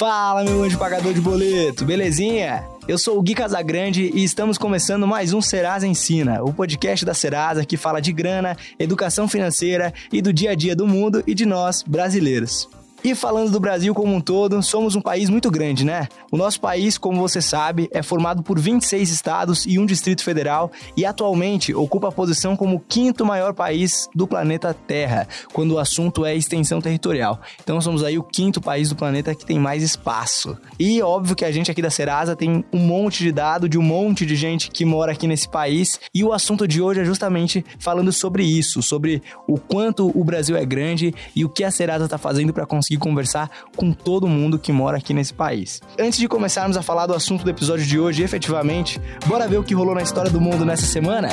Fala, meu anjo pagador de boleto, belezinha? Eu sou o Gui Casagrande e estamos começando mais um Serasa Ensina, o podcast da Serasa que fala de grana, educação financeira e do dia a dia do mundo e de nós, brasileiros. E falando do Brasil como um todo, somos um país muito grande, né? O nosso país, como você sabe, é formado por 26 estados e um distrito federal e atualmente ocupa a posição como o quinto maior país do planeta Terra, quando o assunto é extensão territorial. Então somos aí o quinto país do planeta que tem mais espaço. E óbvio que a gente aqui da Serasa tem um monte de dado de um monte de gente que mora aqui nesse país e o assunto de hoje é justamente falando sobre isso, sobre o quanto o Brasil é grande e o que a Serasa está fazendo para conseguir conseguir conversar com todo mundo que mora aqui nesse país. Antes de começarmos a falar do assunto do episódio de hoje, efetivamente, bora ver o que rolou na história do mundo nessa semana?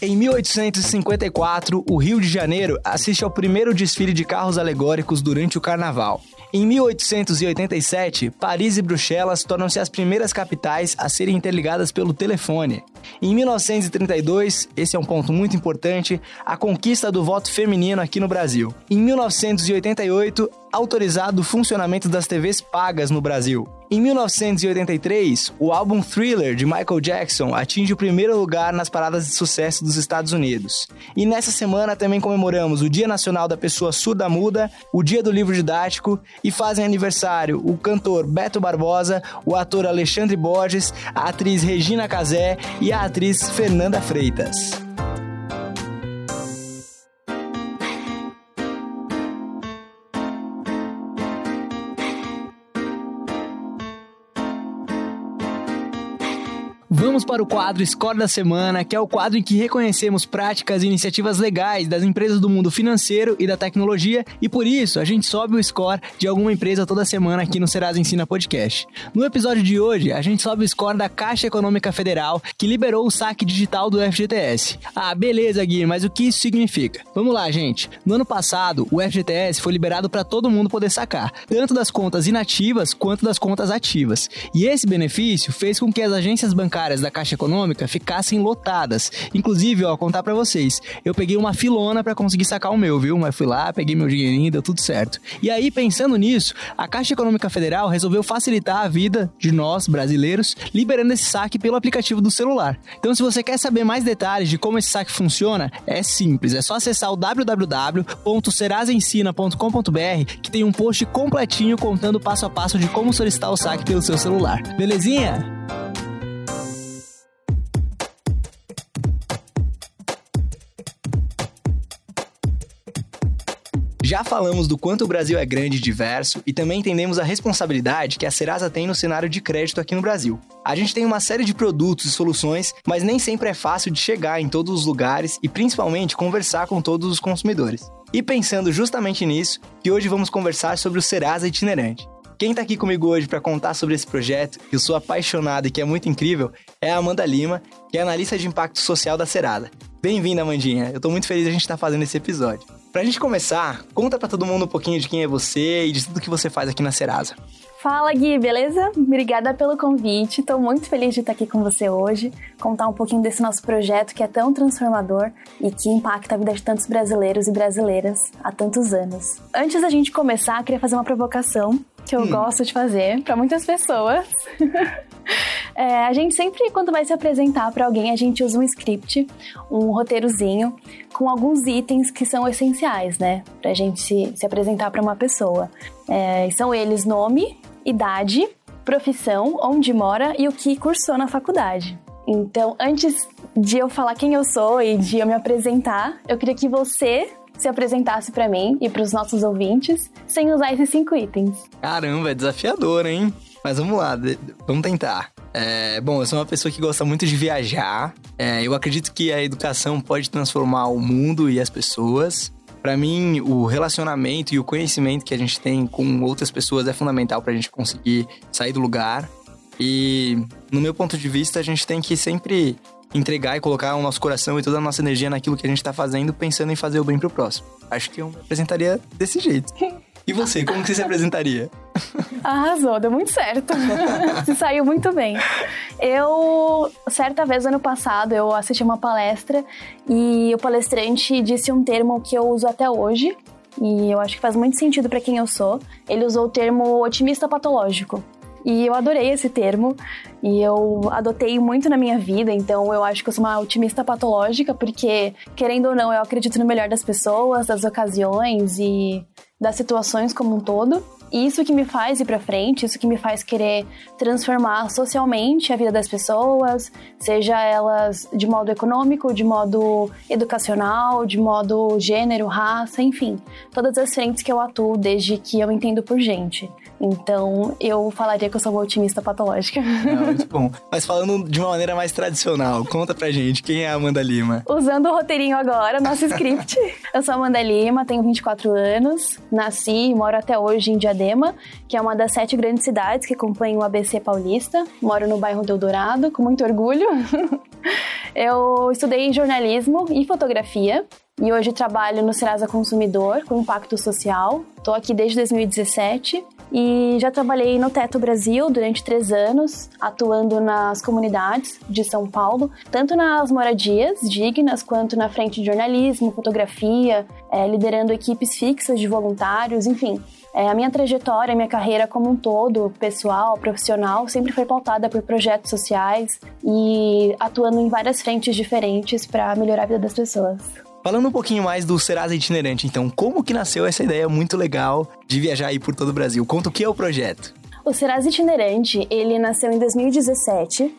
Em 1854, o Rio de Janeiro assiste ao primeiro desfile de carros alegóricos durante o Carnaval. Em 1887, Paris e Bruxelas tornam-se as primeiras capitais a serem interligadas pelo telefone. Em 1932, esse é um ponto muito importante, a conquista do voto feminino aqui no Brasil. Em 1988, autorizado o funcionamento das TVs pagas no Brasil. Em 1983, o álbum Thriller de Michael Jackson atinge o primeiro lugar nas paradas de sucesso dos Estados Unidos. E nessa semana também comemoramos o Dia Nacional da Pessoa Surda Muda, o Dia do Livro Didático e fazem aniversário o cantor Beto Barbosa, o ator Alexandre Borges, a atriz Regina Casé e a atriz Fernanda Freitas. Vamos para o quadro Score da Semana, que é o quadro em que reconhecemos práticas e iniciativas legais das empresas do mundo financeiro e da tecnologia, e por isso a gente sobe o score de alguma empresa toda semana aqui no Serasa Ensina Podcast. No episódio de hoje, a gente sobe o score da Caixa Econômica Federal, que liberou o saque digital do FGTS. Ah, beleza, Gui, mas o que isso significa? Vamos lá, gente. No ano passado, o FGTS foi liberado para todo mundo poder sacar, tanto das contas inativas quanto das contas ativas. E esse benefício fez com que as agências bancárias bancárias da Caixa Econômica ficassem lotadas. Inclusive, ó, contar para vocês, eu peguei uma filona para conseguir sacar o meu, viu? Mas fui lá, peguei meu dinheirinho, deu tudo certo. E aí, pensando nisso, a Caixa Econômica Federal resolveu facilitar a vida de nós, brasileiros, liberando esse saque pelo aplicativo do celular. Então, se você quer saber mais detalhes de como esse saque funciona, é simples, é só acessar o www.serasensina.com.br que tem um post completinho contando passo a passo de como solicitar o saque pelo seu celular. Belezinha? Já falamos do quanto o Brasil é grande e diverso e também entendemos a responsabilidade que a Serasa tem no cenário de crédito aqui no Brasil. A gente tem uma série de produtos e soluções, mas nem sempre é fácil de chegar em todos os lugares e principalmente conversar com todos os consumidores. E pensando justamente nisso, que hoje vamos conversar sobre o Serasa Itinerante. Quem está aqui comigo hoje para contar sobre esse projeto, que eu sou apaixonado e que é muito incrível, é a Amanda Lima, que é analista de impacto social da Serasa. Bem-vinda, Amandinha. Eu estou muito feliz de a gente estar tá fazendo esse episódio. Pra gente começar, conta para todo mundo um pouquinho de quem é você e de tudo que você faz aqui na Serasa. Fala Gui, beleza? Obrigada pelo convite. Estou muito feliz de estar aqui com você hoje, contar um pouquinho desse nosso projeto que é tão transformador e que impacta a vida de tantos brasileiros e brasileiras há tantos anos. Antes da gente começar, queria fazer uma provocação que eu hum. gosto de fazer para muitas pessoas. é, a gente sempre, quando vai se apresentar para alguém, a gente usa um script, um roteirozinho, com alguns itens que são essenciais, né? Pra gente se, se apresentar para uma pessoa. É, são eles nome, idade, profissão, onde mora e o que cursou na faculdade. Então, antes de eu falar quem eu sou e de eu me apresentar, eu queria que você se apresentasse para mim e para os nossos ouvintes sem usar esses cinco itens. Caramba, é desafiador, hein? Mas vamos lá, vamos tentar. É, bom, eu sou uma pessoa que gosta muito de viajar. É, eu acredito que a educação pode transformar o mundo e as pessoas. Para mim, o relacionamento e o conhecimento que a gente tem com outras pessoas é fundamental para a gente conseguir sair do lugar. E, no meu ponto de vista, a gente tem que sempre entregar e colocar o nosso coração e toda a nossa energia naquilo que a gente tá fazendo, pensando em fazer o bem pro próximo. Acho que eu me apresentaria desse jeito. E você, como que você se apresentaria? Arrasou, deu muito certo. Se saiu muito bem. Eu, certa vez ano passado, eu assisti uma palestra e o palestrante disse um termo que eu uso até hoje, e eu acho que faz muito sentido para quem eu sou. Ele usou o termo otimista patológico. E eu adorei esse termo e eu adotei muito na minha vida, então eu acho que eu sou uma otimista patológica, porque, querendo ou não, eu acredito no melhor das pessoas, das ocasiões e das situações como um todo. Isso que me faz ir para frente, isso que me faz querer transformar socialmente a vida das pessoas, seja elas de modo econômico, de modo educacional, de modo gênero, raça, enfim, todas as frentes que eu atuo desde que eu entendo por gente. Então, eu falaria que eu sou uma otimista patológica. Não, muito bom. Mas falando de uma maneira mais tradicional, conta pra gente, quem é a Amanda Lima? Usando o roteirinho agora, nosso script. eu sou Amanda Lima, tenho 24 anos, nasci e moro até hoje em Diadema, que é uma das sete grandes cidades que compõem o ABC paulista. Moro no bairro Deodorado, com muito orgulho. eu estudei jornalismo e fotografia e hoje trabalho no Serasa Consumidor com impacto social. Estou aqui desde 2017 e já trabalhei no Teto Brasil durante três anos, atuando nas comunidades de São Paulo, tanto nas moradias dignas quanto na frente de jornalismo, fotografia, é, liderando equipes fixas de voluntários, enfim. É, a minha trajetória, a minha carreira como um todo, pessoal, profissional, sempre foi pautada por projetos sociais e atuando em várias frentes diferentes para melhorar a vida das pessoas. Falando um pouquinho mais do Serasa Itinerante, então, como que nasceu essa ideia muito legal de viajar aí por todo o Brasil? Conta o que é o projeto. O Serasa Itinerante, ele nasceu em 2017.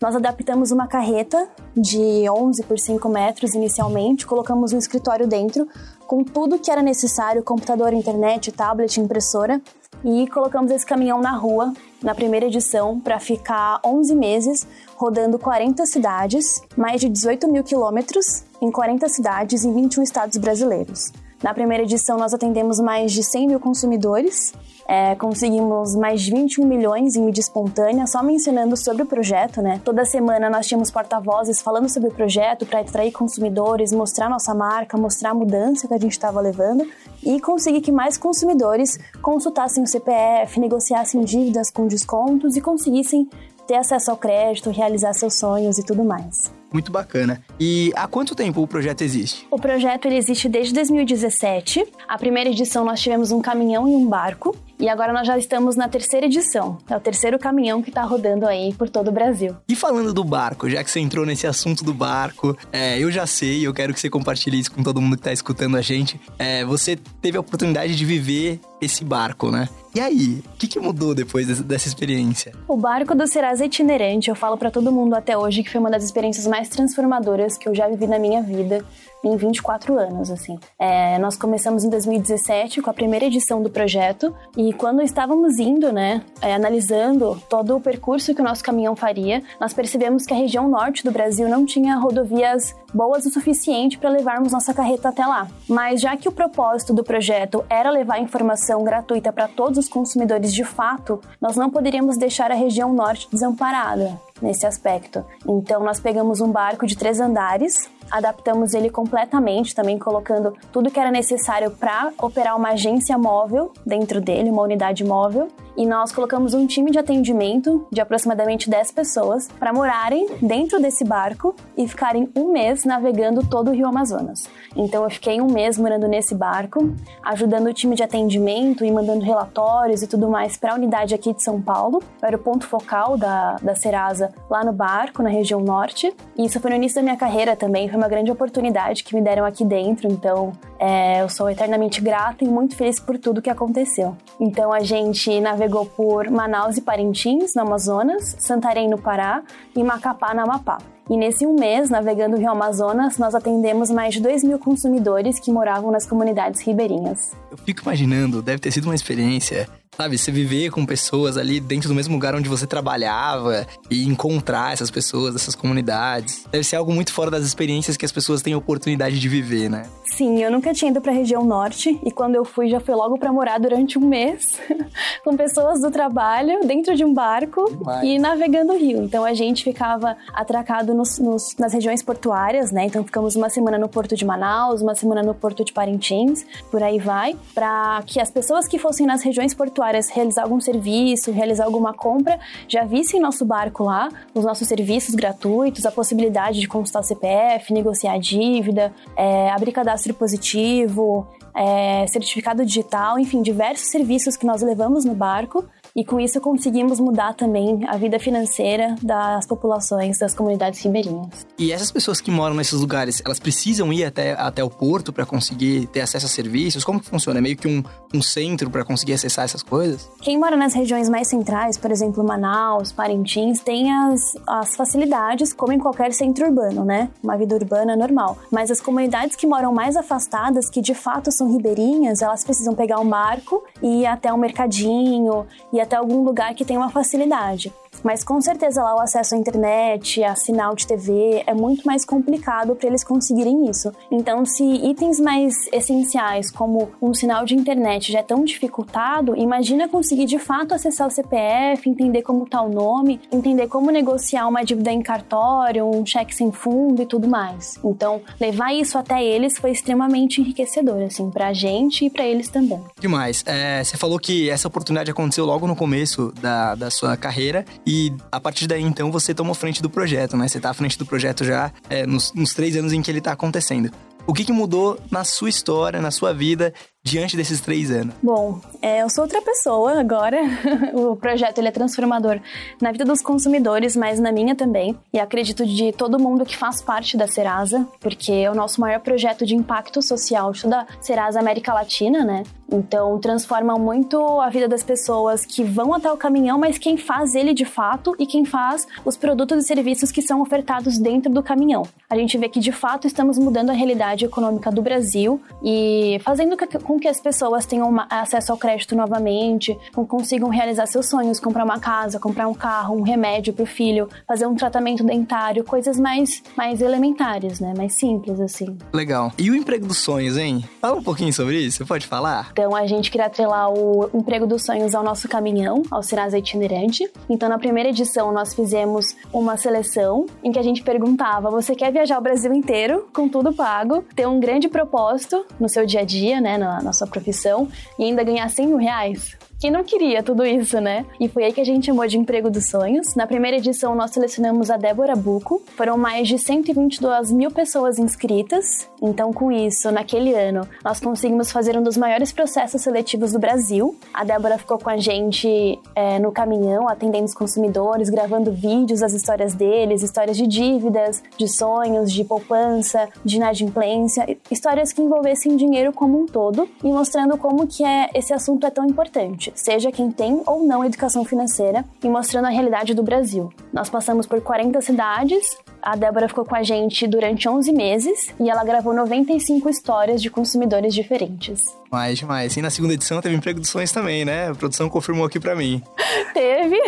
Nós adaptamos uma carreta de 11 por 5 metros inicialmente, colocamos um escritório dentro com tudo que era necessário, computador, internet, tablet, impressora, e colocamos esse caminhão na rua na primeira edição para ficar 11 meses rodando 40 cidades, mais de 18 mil quilômetros em 40 cidades em 21 estados brasileiros. Na primeira edição, nós atendemos mais de 100 mil consumidores, é, conseguimos mais de 21 milhões em mídia espontânea, só mencionando sobre o projeto, né? Toda semana nós tínhamos porta-vozes falando sobre o projeto para atrair consumidores, mostrar nossa marca, mostrar a mudança que a gente estava levando e conseguir que mais consumidores consultassem o CPF, negociassem dívidas com descontos e conseguissem ter acesso ao crédito, realizar seus sonhos e tudo mais. Muito bacana. E há quanto tempo o projeto existe? O projeto ele existe desde 2017. A primeira edição nós tivemos um caminhão e um barco. E agora nós já estamos na terceira edição. É o terceiro caminhão que está rodando aí por todo o Brasil. E falando do barco, já que você entrou nesse assunto do barco, é, eu já sei, eu quero que você compartilhe isso com todo mundo que está escutando a gente. É, você teve a oportunidade de viver esse barco, né? E aí, o que, que, mudou depois dessa experiência? O barco do Serasa itinerante, eu falo para todo mundo até hoje que foi uma das experiências mais transformadoras que eu já vivi na minha vida em 24 anos, assim. É, nós começamos em 2017 com a primeira edição do projeto e quando estávamos indo, né, é, analisando todo o percurso que o nosso caminhão faria, nós percebemos que a região norte do Brasil não tinha rodovias boas o suficiente para levarmos nossa carreta até lá. Mas já que o propósito do projeto era levar informação gratuita para todos os consumidores de fato, nós não poderíamos deixar a região norte desamparada nesse aspecto. Então nós pegamos um barco de três andares, adaptamos ele completamente, também colocando tudo que era necessário para operar uma agência móvel dentro dele, uma unidade móvel, e nós colocamos um time de atendimento de aproximadamente 10 pessoas para morarem dentro desse barco e ficarem um mês navegando todo o Rio Amazonas. Então eu fiquei um mês morando nesse barco, ajudando o time de atendimento e mandando relatórios e tudo mais para a unidade aqui de São Paulo. Eu era o ponto focal da, da Serasa lá no barco, na região norte. E isso foi no início da minha carreira também, foi uma grande oportunidade que me deram aqui dentro, então é, eu sou eternamente grata e muito feliz por tudo que aconteceu. Então a gente navegou por Manaus e Parintins, no Amazonas, Santarém, no Pará e Macapá, no Amapá. E nesse um mês, navegando o Rio Amazonas, nós atendemos mais de 2 mil consumidores que moravam nas comunidades ribeirinhas. Eu fico imaginando, deve ter sido uma experiência Sabe, você viver com pessoas ali dentro do mesmo lugar onde você trabalhava e encontrar essas pessoas, essas comunidades. Deve ser algo muito fora das experiências que as pessoas têm oportunidade de viver, né? Sim, eu nunca tinha ido para a região norte e quando eu fui já fui logo para morar durante um mês com pessoas do trabalho dentro de um barco e navegando o rio. Então a gente ficava atracado nos, nos, nas regiões portuárias, né? Então ficamos uma semana no porto de Manaus, uma semana no porto de Parintins, por aí vai, para que as pessoas que fossem nas regiões portuárias realizar algum serviço, realizar alguma compra, já vissem nosso barco lá, os nossos serviços gratuitos, a possibilidade de consultar o CPF, negociar dívida, é, abrir cadastro positivo, é, certificado digital, enfim, diversos serviços que nós levamos no barco e com isso conseguimos mudar também a vida financeira das populações das comunidades ribeirinhas. E essas pessoas que moram nesses lugares, elas precisam ir até, até o porto para conseguir ter acesso a serviços? Como que funciona? É meio que um, um centro para conseguir acessar essas coisas? Quem mora nas regiões mais centrais, por exemplo, Manaus, Parintins, tem as, as facilidades como em qualquer centro urbano, né? Uma vida urbana normal. Mas as comunidades que moram mais afastadas, que de fato são ribeirinhas, elas precisam pegar um barco e ir até um mercadinho, e até algum lugar que tenha uma facilidade. Mas com certeza lá o acesso à internet, a sinal de TV é muito mais complicado para eles conseguirem isso. Então, se itens mais essenciais como um sinal de internet já é tão dificultado, imagina conseguir de fato acessar o CPF, entender como está o nome, entender como negociar uma dívida em cartório, um cheque sem fundo e tudo mais. Então, levar isso até eles foi extremamente enriquecedor, assim, para a gente e para eles também. Demais. É, você falou que essa oportunidade aconteceu logo no começo da, da sua carreira e e a partir daí, então, você tomou frente do projeto, né? Você tá à frente do projeto já é, nos, nos três anos em que ele tá acontecendo. O que, que mudou na sua história, na sua vida, diante desses três anos? Bom, é, eu sou outra pessoa agora. o projeto ele é transformador na vida dos consumidores, mas na minha também. E acredito de todo mundo que faz parte da Serasa, porque é o nosso maior projeto de impacto social da Serasa América Latina, né? Então, transforma muito a vida das pessoas que vão até o caminhão, mas quem faz ele de fato e quem faz os produtos e serviços que são ofertados dentro do caminhão. A gente vê que de fato estamos mudando a realidade econômica do Brasil e fazendo com com que as pessoas tenham acesso ao crédito novamente, consigam realizar seus sonhos, comprar uma casa, comprar um carro, um remédio para o filho, fazer um tratamento dentário, coisas mais, mais elementares, né? Mais simples, assim. Legal. E o emprego dos sonhos, hein? Fala um pouquinho sobre isso, você pode falar? Então, a gente queria atrelar o emprego dos sonhos ao nosso caminhão, ao Serasa Itinerante. Então, na primeira edição, nós fizemos uma seleção em que a gente perguntava: você quer viajar o Brasil inteiro, com tudo pago, ter um grande propósito no seu dia a dia, né? Na, na sua profissão e ainda ganhar 100 mil reais? Quem não queria tudo isso, né? E foi aí que a gente chamou de Emprego dos Sonhos. Na primeira edição, nós selecionamos a Débora Buco. Foram mais de 122 mil pessoas inscritas. Então, com isso, naquele ano, nós conseguimos fazer um dos maiores processos seletivos do Brasil. A Débora ficou com a gente é, no caminhão, atendendo os consumidores, gravando vídeos, as histórias deles, histórias de dívidas, de sonhos, de poupança, de inadimplência, histórias que envolvessem dinheiro como um todo e mostrando como que é, esse assunto é tão importante seja quem tem ou não educação financeira, e mostrando a realidade do Brasil. Nós passamos por 40 cidades, a Débora ficou com a gente durante 11 meses e ela gravou 95 histórias de consumidores diferentes. Mais demais. E na segunda edição teve emprego dos sonhos também, né? A produção confirmou aqui para mim. Teve.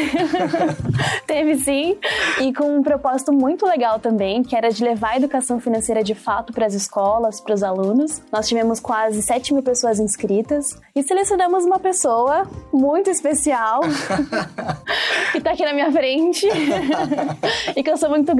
teve sim. E com um propósito muito legal também, que era de levar a educação financeira de fato para as escolas, para os alunos. Nós tivemos quase 7 mil pessoas inscritas e selecionamos uma pessoa muito especial que tá aqui na minha frente e que eu sou muito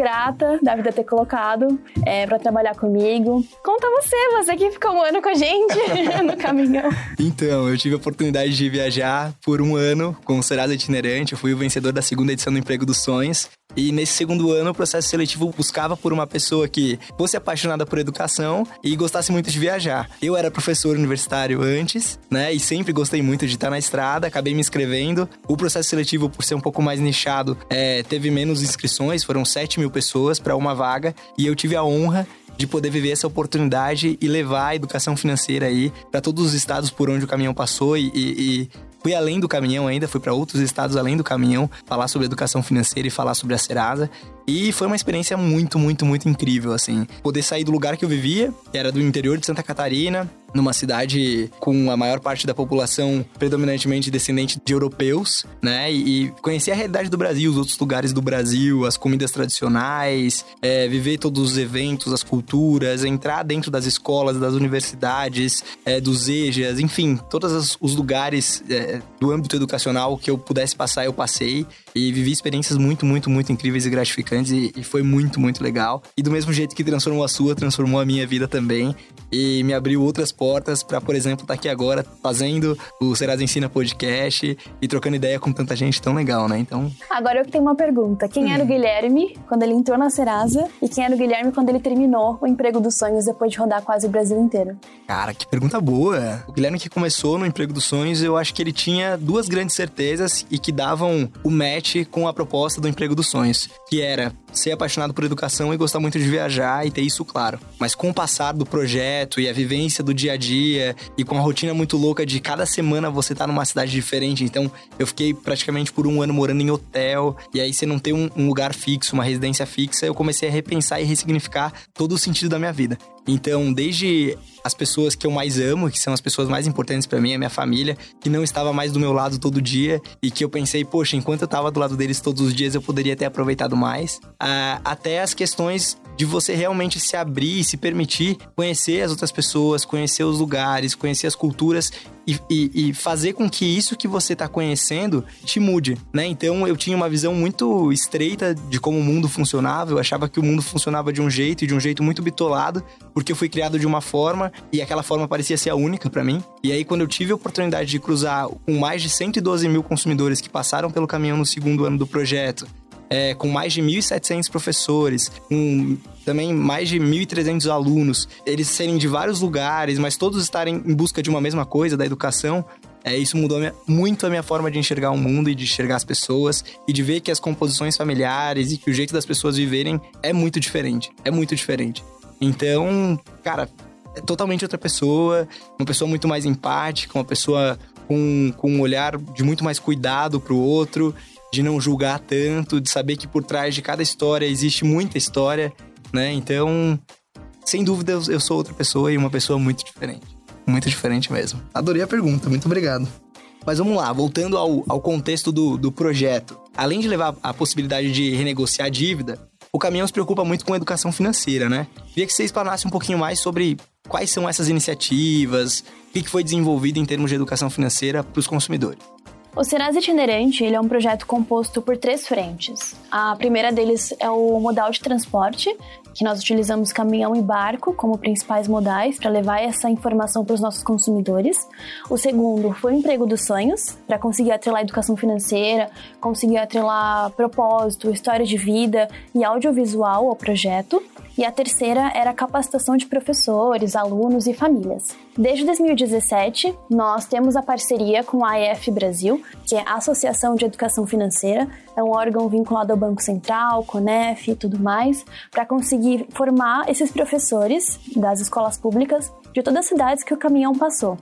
grata da vida ter colocado é, para trabalhar comigo. Conta você, você que ficou um ano com a gente no caminhão. Então, eu tive a oportunidade de viajar por um ano com o Serasa Itinerante. Eu fui o vencedor da segunda edição do Emprego dos Sonhos. E nesse segundo ano, o processo seletivo buscava por uma pessoa que fosse apaixonada por educação e gostasse muito de viajar. Eu era professor universitário antes, né? E sempre gostei muito de estar na estrada, acabei me inscrevendo. O processo seletivo, por ser um pouco mais nichado, é, teve menos inscrições, foram 7 mil pessoas para uma vaga. E eu tive a honra de poder viver essa oportunidade e levar a educação financeira aí para todos os estados por onde o caminhão passou e, e, fui além do caminhão ainda, fui para outros estados além do caminhão, falar sobre educação financeira e falar sobre a Serasa. E foi uma experiência muito, muito, muito incrível, assim. Poder sair do lugar que eu vivia, que era do interior de Santa Catarina, numa cidade com a maior parte da população predominantemente descendente de europeus, né? E, conhecer a realidade do Brasil, os outros lugares do Brasil, as comidas tradicionais, é, viver todos os eventos, as culturas, entrar dentro das escolas, das universidades, é, dos EJAs, enfim, todos os lugares é, do âmbito educacional que eu pudesse passar, eu passei e vivi experiências muito, muito, muito incríveis e gratificantes e, e foi muito, muito legal. E do mesmo jeito que transformou a sua, transformou a minha vida também e me abriu outras portas para, por exemplo, estar tá aqui agora fazendo o Serasa Ensina Podcast e trocando ideia com tanta gente tão legal, né? Então. Agora eu tenho uma pergunta: quem hum. era o Guilherme quando ele entrou na Serasa e quem era o Guilherme quando ele terminou o emprego dos sonhos depois de rodar quase o Brasil inteiro? Cara, que pergunta boa. O Guilherme que começou no emprego dos sonhos, eu acho que ele tinha duas grandes certezas e que davam o match com a proposta do emprego dos sonhos, que era Пока. Ser apaixonado por educação e gostar muito de viajar e ter isso claro. Mas com o passar do projeto e a vivência do dia a dia e com a rotina muito louca de cada semana você tá numa cidade diferente, então eu fiquei praticamente por um ano morando em hotel e aí você não tem um, um lugar fixo, uma residência fixa, eu comecei a repensar e ressignificar todo o sentido da minha vida. Então, desde as pessoas que eu mais amo, que são as pessoas mais importantes para mim, a minha família, que não estava mais do meu lado todo dia e que eu pensei, poxa, enquanto eu estava do lado deles todos os dias, eu poderia ter aproveitado mais. Até as questões de você realmente se abrir e se permitir conhecer as outras pessoas, conhecer os lugares, conhecer as culturas e, e, e fazer com que isso que você está conhecendo te mude, né? Então eu tinha uma visão muito estreita de como o mundo funcionava, eu achava que o mundo funcionava de um jeito e de um jeito muito bitolado, porque eu fui criado de uma forma e aquela forma parecia ser a única para mim. E aí quando eu tive a oportunidade de cruzar com mais de 112 mil consumidores que passaram pelo caminhão no segundo ano do projeto, é, com mais de 1.700 professores, com também mais de 1.300 alunos, eles serem de vários lugares, mas todos estarem em busca de uma mesma coisa, da educação, é, isso mudou minha, muito a minha forma de enxergar o mundo e de enxergar as pessoas e de ver que as composições familiares e que o jeito das pessoas viverem é muito diferente. É muito diferente. Então, cara, é totalmente outra pessoa, uma pessoa muito mais empática, uma pessoa com, com um olhar de muito mais cuidado pro outro de não julgar tanto, de saber que por trás de cada história existe muita história, né? Então, sem dúvida, eu sou outra pessoa e uma pessoa muito diferente. Muito diferente mesmo. Adorei a pergunta, muito obrigado. Mas vamos lá, voltando ao, ao contexto do, do projeto. Além de levar a possibilidade de renegociar a dívida, o caminhão se preocupa muito com a educação financeira, né? Queria que você explanasse um pouquinho mais sobre quais são essas iniciativas, o que foi desenvolvido em termos de educação financeira para os consumidores. O Serasa Itinerante ele é um projeto composto por três frentes. A primeira deles é o modal de transporte, que nós utilizamos caminhão e barco como principais modais para levar essa informação para os nossos consumidores. O segundo foi o emprego dos sonhos, para conseguir atrelar educação financeira, conseguir atrelar propósito, história de vida e audiovisual ao projeto e a terceira era a capacitação de professores, alunos e famílias. Desde 2017, nós temos a parceria com a AEF Brasil, que é a Associação de Educação Financeira, é um órgão vinculado ao Banco Central, CONEF e tudo mais, para conseguir formar esses professores das escolas públicas de todas as cidades que o caminhão passou.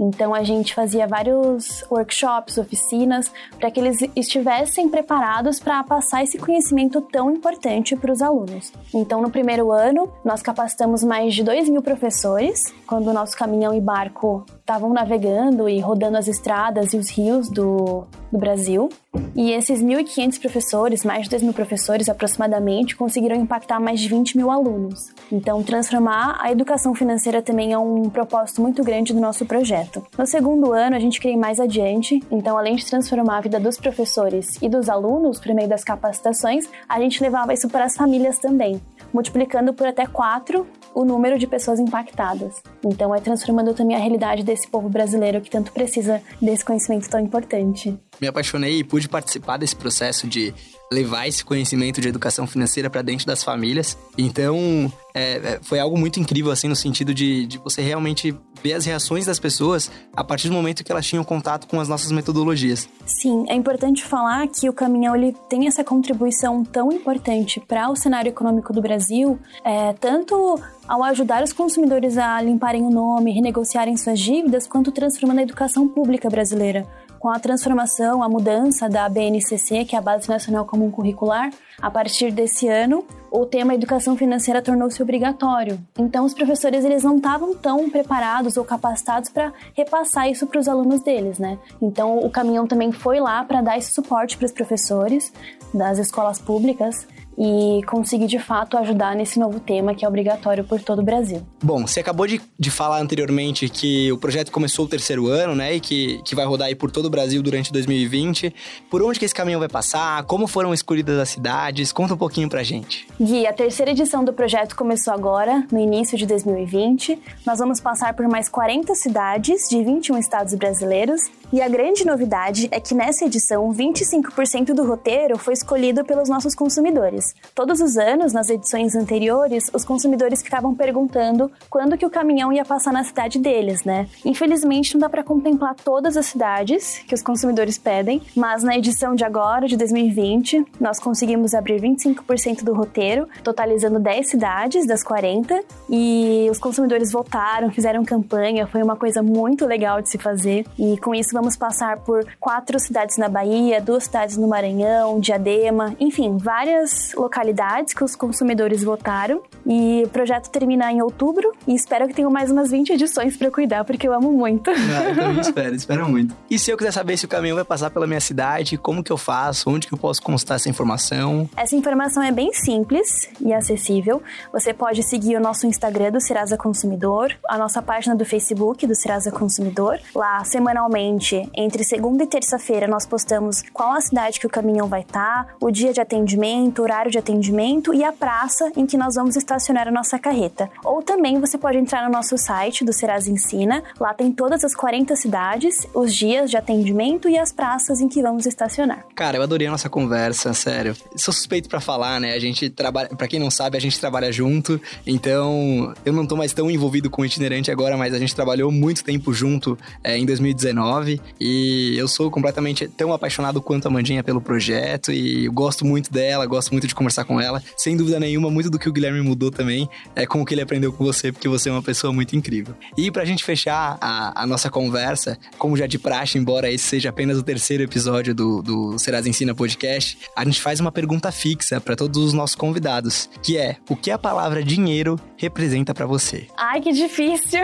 Então a gente fazia vários workshops, oficinas, para que eles estivessem preparados para passar esse conhecimento tão importante para os alunos. Então no primeiro ano nós capacitamos mais de 2 mil professores, quando o nosso caminhão e barco estavam navegando e rodando as estradas e os rios do, do Brasil. E esses 1.500 professores, mais de 2 mil professores aproximadamente, conseguiram impactar mais de 20 mil alunos. Então, transformar a educação financeira também é um propósito muito grande do nosso projeto. No segundo ano, a gente queria ir mais adiante, então, além de transformar a vida dos professores e dos alunos por meio das capacitações, a gente levava isso para as famílias também, multiplicando por até quatro o número de pessoas impactadas. Então, é transformando também a realidade desse povo brasileiro que tanto precisa desse conhecimento tão importante. Me apaixonei e pude participar desse processo de levar esse conhecimento de educação financeira para dentro das famílias. Então, é, é, foi algo muito incrível, assim, no sentido de, de você realmente ver as reações das pessoas a partir do momento que elas tinham contato com as nossas metodologias. Sim, é importante falar que o caminhão ele tem essa contribuição tão importante para o cenário econômico do Brasil, é, tanto ao ajudar os consumidores a limparem o nome, renegociarem suas dívidas, quanto transformando a educação pública brasileira com a transformação, a mudança da BNCC, que é a Base Nacional Comum Curricular, a partir desse ano, o tema educação financeira tornou-se obrigatório. Então, os professores eles não estavam tão preparados ou capacitados para repassar isso para os alunos deles, né? Então, o caminhão também foi lá para dar esse suporte para os professores das escolas públicas e conseguir de fato ajudar nesse novo tema que é obrigatório por todo o Brasil. Bom, você acabou de, de falar anteriormente que o projeto começou o terceiro ano, né? E que, que vai rodar aí por todo o Brasil durante 2020. Por onde que esse caminhão vai passar? Como foram escolhidas as cidades? Conta um pouquinho pra gente. Gui, a terceira edição do projeto começou agora, no início de 2020. Nós vamos passar por mais 40 cidades de 21 estados brasileiros e a grande novidade é que nessa edição, 25% do roteiro foi escolhido pelos nossos consumidores. Todos os anos, nas edições anteriores, os consumidores ficavam perguntando quando que o caminhão ia passar na cidade deles, né? Infelizmente, não dá para contemplar todas as cidades que os consumidores pedem, mas na edição de agora, de 2020, nós conseguimos abrir 25% do roteiro, totalizando 10 cidades das 40, e os consumidores votaram, fizeram campanha, foi uma coisa muito legal de se fazer, e com isso vamos passar por quatro cidades na Bahia, duas cidades no Maranhão, Diadema, enfim, várias localidades que os consumidores votaram. E o projeto termina em outubro e espero que tenha mais umas 20 edições para cuidar, porque eu amo muito. Ah, eu também espero, espero muito. E se eu quiser saber se o caminhão vai passar pela minha cidade, como que eu faço, onde que eu posso constar essa informação? Essa informação é bem simples e acessível. Você pode seguir o nosso Instagram do Serasa Consumidor, a nossa página do Facebook do Serasa Consumidor. Lá, semanalmente, entre segunda e terça-feira, nós postamos qual a cidade que o caminhão vai estar, tá, o dia de atendimento, horário de atendimento e a praça em que nós vamos estacionar a nossa carreta. Ou também você pode entrar no nosso site do Serasa Ensina, lá tem todas as 40 cidades, os dias de atendimento e as praças em que vamos estacionar. Cara, eu adorei a nossa conversa, sério. Sou suspeito para falar, né? A gente trabalha, para quem não sabe, a gente trabalha junto, então eu não tô mais tão envolvido com o itinerante agora, mas a gente trabalhou muito tempo junto é, em 2019 e eu sou completamente tão apaixonado quanto a Mandinha pelo projeto e gosto muito dela, gosto muito de conversar com ela. Sem dúvida nenhuma, muito do que o Guilherme mudou também é com o que ele aprendeu com você, porque você é uma pessoa muito incrível. E pra gente fechar a, a nossa conversa, como já de praxe, embora esse seja apenas o terceiro episódio do, do Ensina Podcast, a gente faz uma pergunta fixa para todos os nossos convidados, que é: o que a palavra dinheiro representa para você? Ai, que difícil!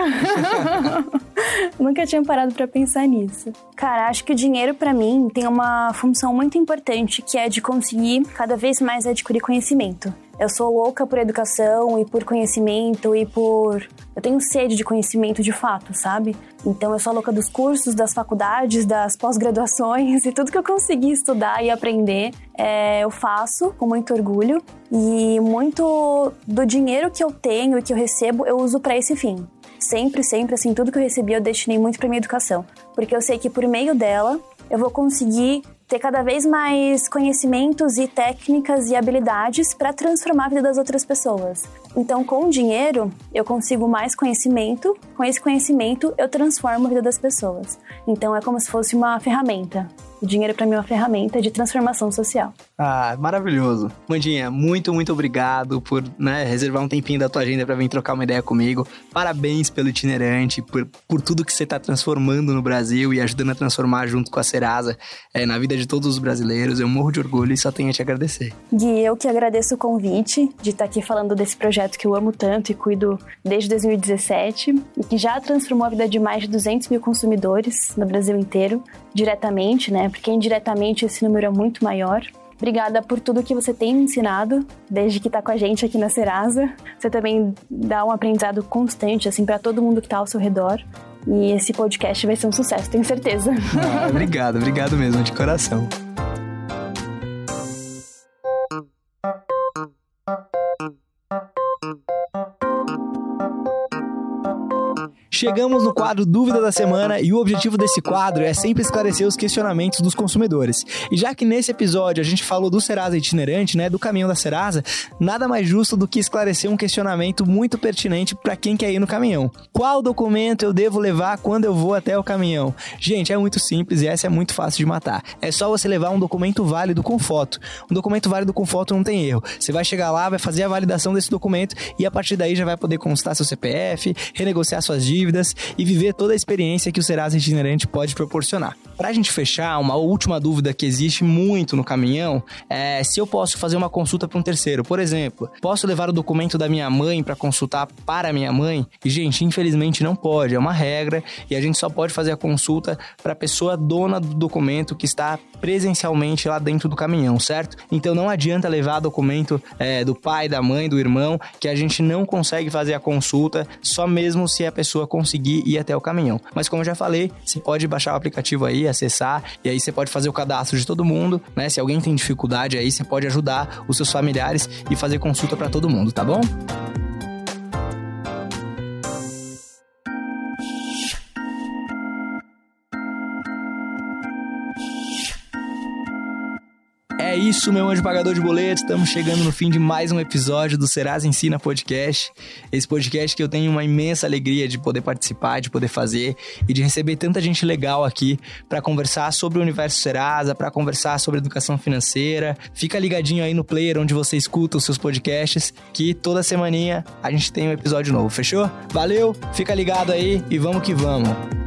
Nunca tinha parado para pensar nisso. Cara, acho que o dinheiro para mim tem uma função muito importante, que é de conseguir cada vez mais adquirir conhecimento. Eu sou louca por educação e por conhecimento e por. Eu tenho sede de conhecimento de fato, sabe? Então eu sou louca dos cursos, das faculdades, das pós-graduações e tudo que eu consegui estudar e aprender, é, eu faço com muito orgulho. E muito do dinheiro que eu tenho e que eu recebo, eu uso para esse fim. Sempre, sempre, assim, tudo que eu recebi eu destinei muito para minha educação. Porque eu sei que por meio dela eu vou conseguir ter cada vez mais conhecimentos e técnicas e habilidades para transformar a vida das outras pessoas. Então, com o dinheiro, eu consigo mais conhecimento, com esse conhecimento, eu transformo a vida das pessoas. Então, é como se fosse uma ferramenta. O dinheiro para mim é uma ferramenta de transformação social. Ah, maravilhoso. Mandinha, muito, muito obrigado por né, reservar um tempinho da tua agenda para vir trocar uma ideia comigo. Parabéns pelo itinerante, por, por tudo que você está transformando no Brasil e ajudando a transformar junto com a Serasa é, na vida de todos os brasileiros. Eu morro de orgulho e só tenho a te agradecer. Gui, eu que agradeço o convite de estar aqui falando desse projeto que eu amo tanto e cuido desde 2017 e que já transformou a vida de mais de 200 mil consumidores no Brasil inteiro, diretamente, né? Porque indiretamente esse número é muito maior. Obrigada por tudo que você tem me ensinado desde que está com a gente aqui na Serasa. Você também dá um aprendizado constante assim para todo mundo que está ao seu redor. E esse podcast vai ser um sucesso, tenho certeza. Ah, obrigado, obrigado mesmo, de coração. Chegamos no quadro Dúvida da Semana e o objetivo desse quadro é sempre esclarecer os questionamentos dos consumidores. E já que nesse episódio a gente falou do Serasa itinerante, né, do caminhão da Serasa, nada mais justo do que esclarecer um questionamento muito pertinente para quem quer ir no caminhão. Qual documento eu devo levar quando eu vou até o caminhão? Gente, é muito simples e essa é muito fácil de matar. É só você levar um documento válido com foto. Um documento válido com foto não tem erro. Você vai chegar lá, vai fazer a validação desse documento e a partir daí já vai poder constar seu CPF, renegociar suas dívidas dívidas e viver toda a experiência que o Serasa Itinerante pode proporcionar. Para a gente fechar, uma última dúvida que existe muito no caminhão é se eu posso fazer uma consulta para um terceiro. Por exemplo, posso levar o documento da minha mãe para consultar para minha mãe? E, gente, infelizmente não pode, é uma regra e a gente só pode fazer a consulta para a pessoa dona do documento que está presencialmente lá dentro do caminhão, certo? Então não adianta levar documento é, do pai, da mãe, do irmão, que a gente não consegue fazer a consulta só mesmo se a pessoa conseguir ir até o caminhão. Mas como eu já falei, você pode baixar o aplicativo aí, acessar, e aí você pode fazer o cadastro de todo mundo, né? Se alguém tem dificuldade aí, você pode ajudar os seus familiares e fazer consulta para todo mundo, tá bom? Isso, meu anjo pagador de boletos. Estamos chegando no fim de mais um episódio do Serasa Ensina Podcast. Esse podcast que eu tenho uma imensa alegria de poder participar, de poder fazer e de receber tanta gente legal aqui para conversar sobre o universo Serasa, para conversar sobre educação financeira. Fica ligadinho aí no player onde você escuta os seus podcasts, que toda semaninha a gente tem um episódio novo, fechou? Valeu, fica ligado aí e vamos que vamos.